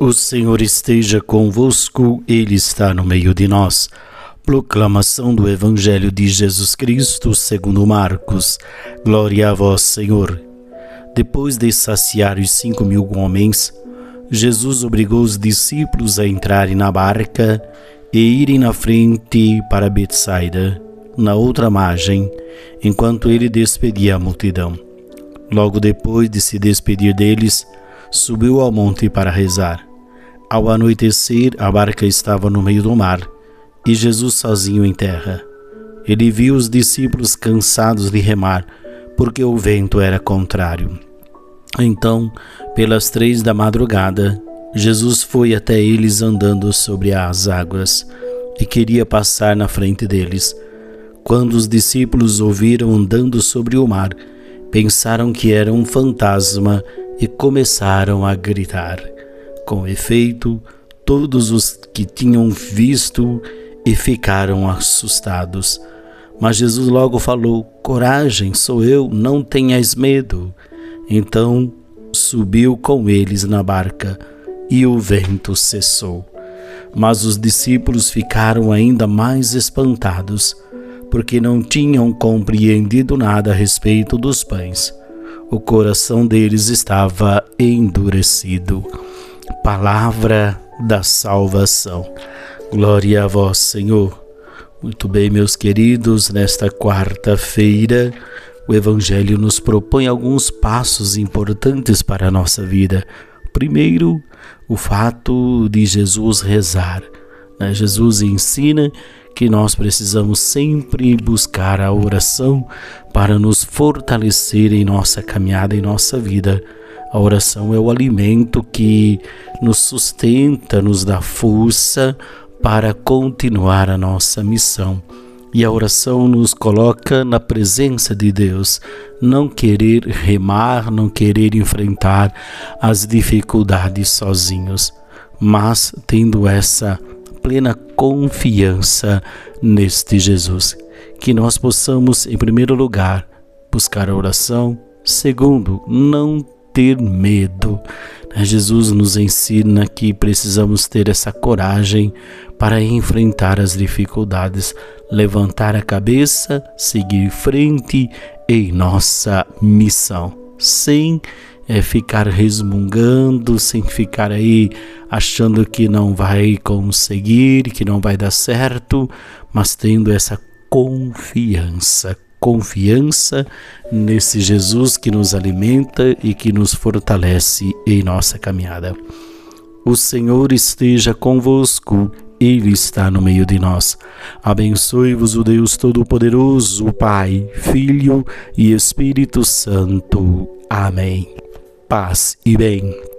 O Senhor esteja convosco, Ele está no meio de nós. Proclamação do Evangelho de Jesus Cristo, segundo Marcos. Glória a vós, Senhor. Depois de saciar os cinco mil homens, Jesus obrigou os discípulos a entrarem na barca e irem na frente para Betsaida, na outra margem, enquanto ele despedia a multidão. Logo depois de se despedir deles, subiu ao monte para rezar. Ao anoitecer, a barca estava no meio do mar e Jesus sozinho em terra. Ele viu os discípulos cansados de remar, porque o vento era contrário. Então, pelas três da madrugada, Jesus foi até eles andando sobre as águas e queria passar na frente deles. Quando os discípulos ouviram andando sobre o mar, pensaram que era um fantasma e começaram a gritar. Com efeito, todos os que tinham visto e ficaram assustados. Mas Jesus logo falou: Coragem, sou eu, não tenhas medo. Então subiu com eles na barca e o vento cessou. Mas os discípulos ficaram ainda mais espantados, porque não tinham compreendido nada a respeito dos pães. O coração deles estava endurecido palavra da salvação. Glória a vós, Senhor. Muito bem, meus queridos, nesta quarta-feira, o Evangelho nos propõe alguns passos importantes para a nossa vida. Primeiro, o fato de Jesus rezar. Né? Jesus ensina que nós precisamos sempre buscar a oração para nos fortalecer em nossa caminhada, em nossa vida a oração é o alimento que nos sustenta, nos dá força para continuar a nossa missão. E a oração nos coloca na presença de Deus, não querer remar, não querer enfrentar as dificuldades sozinhos, mas tendo essa plena confiança neste Jesus. Que nós possamos, em primeiro lugar, buscar a oração, segundo, não ter medo. Né? Jesus nos ensina que precisamos ter essa coragem para enfrentar as dificuldades, levantar a cabeça, seguir frente em nossa missão, sem é, ficar resmungando, sem ficar aí achando que não vai conseguir, que não vai dar certo, mas tendo essa confiança, confiança nesse Jesus que nos alimenta e que nos fortalece em nossa caminhada. O Senhor esteja convosco, Ele está no meio de nós. Abençoe-vos o Deus Todo-Poderoso, Pai, Filho e Espírito Santo. Amém. Paz e bem.